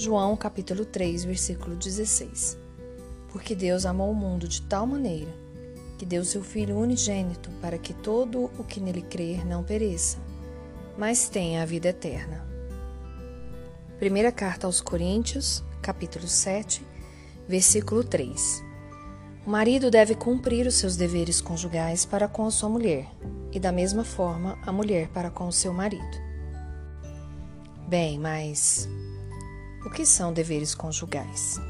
João capítulo 3, versículo 16. Porque Deus amou o mundo de tal maneira que deu seu Filho unigênito para que todo o que nele crer não pereça, mas tenha a vida eterna. Primeira carta aos Coríntios, capítulo 7, versículo 3. O marido deve cumprir os seus deveres conjugais para com a sua mulher, e da mesma forma a mulher para com o seu marido. Bem, mas o que são deveres conjugais?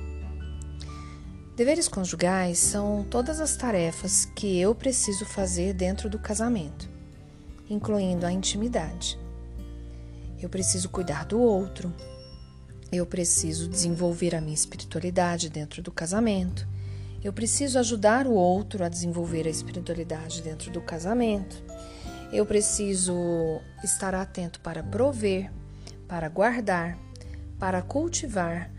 Deveres conjugais são todas as tarefas que eu preciso fazer dentro do casamento, incluindo a intimidade. Eu preciso cuidar do outro, eu preciso desenvolver a minha espiritualidade dentro do casamento, eu preciso ajudar o outro a desenvolver a espiritualidade dentro do casamento, eu preciso estar atento para prover, para guardar, para cultivar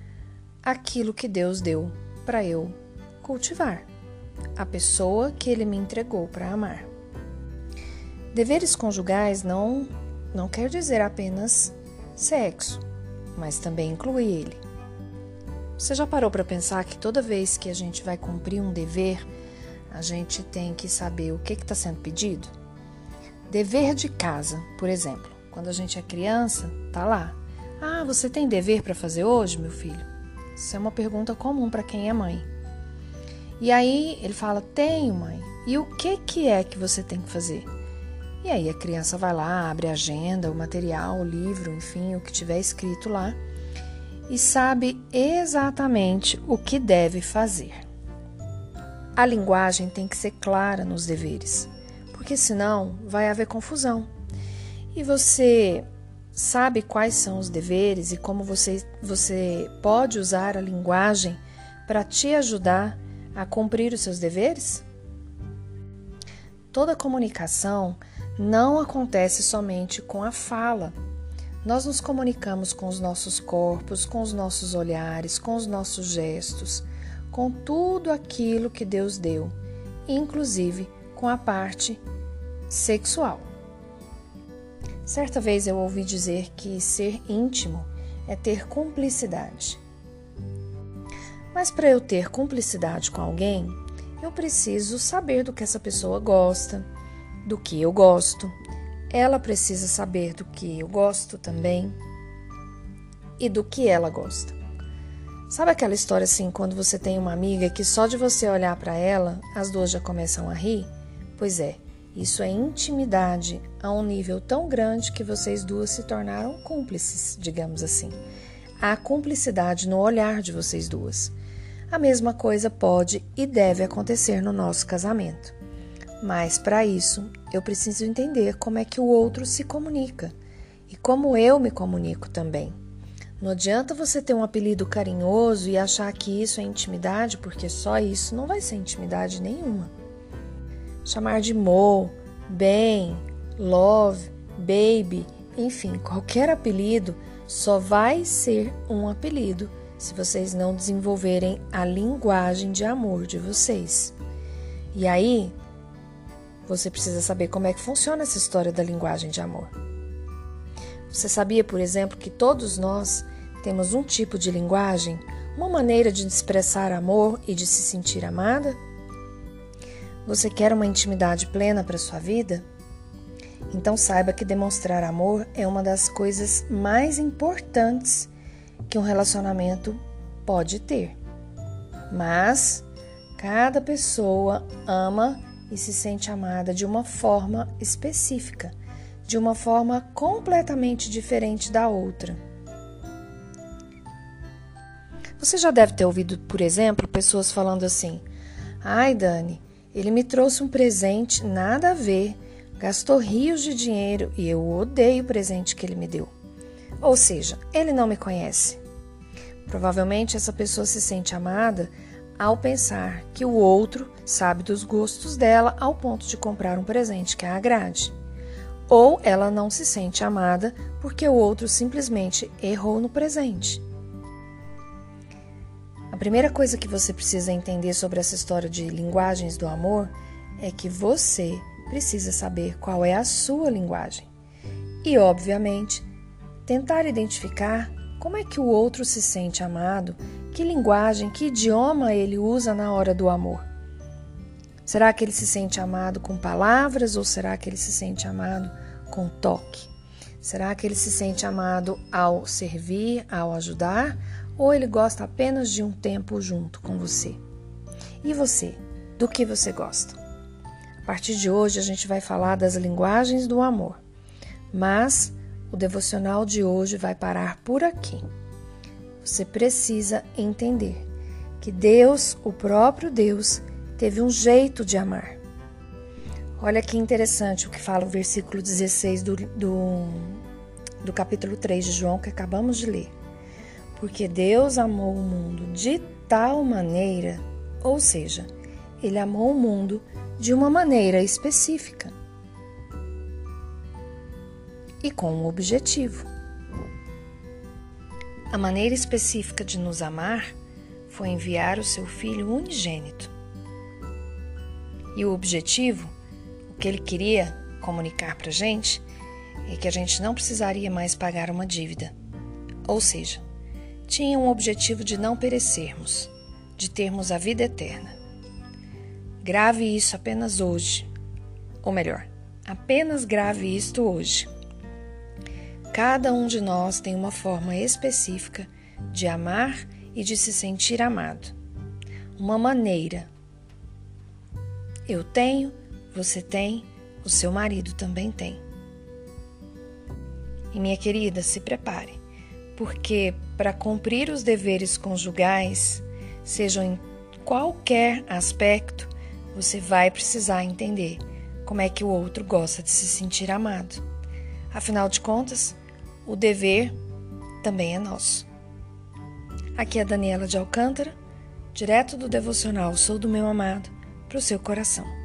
aquilo que Deus deu para eu cultivar, a pessoa que Ele me entregou para amar. Deveres conjugais não, não quer dizer apenas sexo, mas também inclui ele. Você já parou para pensar que toda vez que a gente vai cumprir um dever, a gente tem que saber o que está sendo pedido? Dever de casa, por exemplo. Quando a gente é criança, tá lá. Ah, você tem dever para fazer hoje, meu filho? Isso é uma pergunta comum para quem é mãe. E aí ele fala: Tenho, mãe. E o que, que é que você tem que fazer? E aí a criança vai lá, abre a agenda, o material, o livro, enfim, o que tiver escrito lá e sabe exatamente o que deve fazer. A linguagem tem que ser clara nos deveres, porque senão vai haver confusão. E você sabe quais são os deveres e como você, você pode usar a linguagem para te ajudar a cumprir os seus deveres? Toda comunicação não acontece somente com a fala. Nós nos comunicamos com os nossos corpos, com os nossos olhares, com os nossos gestos, com tudo aquilo que Deus deu, inclusive com a parte sexual. Certa vez eu ouvi dizer que ser íntimo é ter cumplicidade. Mas para eu ter cumplicidade com alguém, eu preciso saber do que essa pessoa gosta, do que eu gosto. Ela precisa saber do que eu gosto também e do que ela gosta. Sabe aquela história assim, quando você tem uma amiga que só de você olhar para ela, as duas já começam a rir? Pois é, isso é intimidade a um nível tão grande que vocês duas se tornaram cúmplices, digamos assim. Há cumplicidade no olhar de vocês duas. A mesma coisa pode e deve acontecer no nosso casamento. Mas para isso, eu preciso entender como é que o outro se comunica e como eu me comunico também. Não adianta você ter um apelido carinhoso e achar que isso é intimidade, porque só isso não vai ser intimidade nenhuma chamar de Mo, Ben, Love, Baby, enfim, qualquer apelido só vai ser um apelido se vocês não desenvolverem a linguagem de amor de vocês. E aí, você precisa saber como é que funciona essa história da linguagem de amor. Você sabia, por exemplo, que todos nós temos um tipo de linguagem, uma maneira de expressar amor e de se sentir amada? Você quer uma intimidade plena para sua vida? Então saiba que demonstrar amor é uma das coisas mais importantes que um relacionamento pode ter. Mas cada pessoa ama e se sente amada de uma forma específica, de uma forma completamente diferente da outra. Você já deve ter ouvido, por exemplo, pessoas falando assim: Ai, Dani, ele me trouxe um presente nada a ver, gastou rios de dinheiro e eu odeio o presente que ele me deu. Ou seja, ele não me conhece. Provavelmente essa pessoa se sente amada ao pensar que o outro sabe dos gostos dela ao ponto de comprar um presente que a agrade. Ou ela não se sente amada porque o outro simplesmente errou no presente primeira coisa que você precisa entender sobre essa história de linguagens do amor é que você precisa saber qual é a sua linguagem. E, obviamente, tentar identificar Como é que o outro se sente amado? Que linguagem, que idioma ele usa na hora do amor? Será que ele se sente amado com palavras ou será que ele se sente amado com toque? Será que ele se sente amado ao servir, ao ajudar ou ele gosta apenas de um tempo junto com você? E você? Do que você gosta? A partir de hoje a gente vai falar das linguagens do amor, mas o devocional de hoje vai parar por aqui. Você precisa entender que Deus, o próprio Deus, teve um jeito de amar. Olha que interessante o que fala o versículo 16 do, do, do capítulo 3 de João que acabamos de ler. Porque Deus amou o mundo de tal maneira, ou seja, Ele amou o mundo de uma maneira específica e com um objetivo. A maneira específica de nos amar foi enviar o seu filho unigênito. E o objetivo, o que ele queria comunicar para a gente, é que a gente não precisaria mais pagar uma dívida. Ou seja, tinha um objetivo de não perecermos, de termos a vida eterna. Grave isso apenas hoje. Ou melhor, apenas grave isto hoje. Cada um de nós tem uma forma específica de amar e de se sentir amado. Uma maneira. Eu tenho, você tem, o seu marido também tem. E minha querida, se prepare, porque para cumprir os deveres conjugais, sejam em qualquer aspecto, você vai precisar entender como é que o outro gosta de se sentir amado. Afinal de contas, o dever também é nosso. Aqui é Daniela de Alcântara, direto do devocional Sou do Meu Amado, para o seu coração.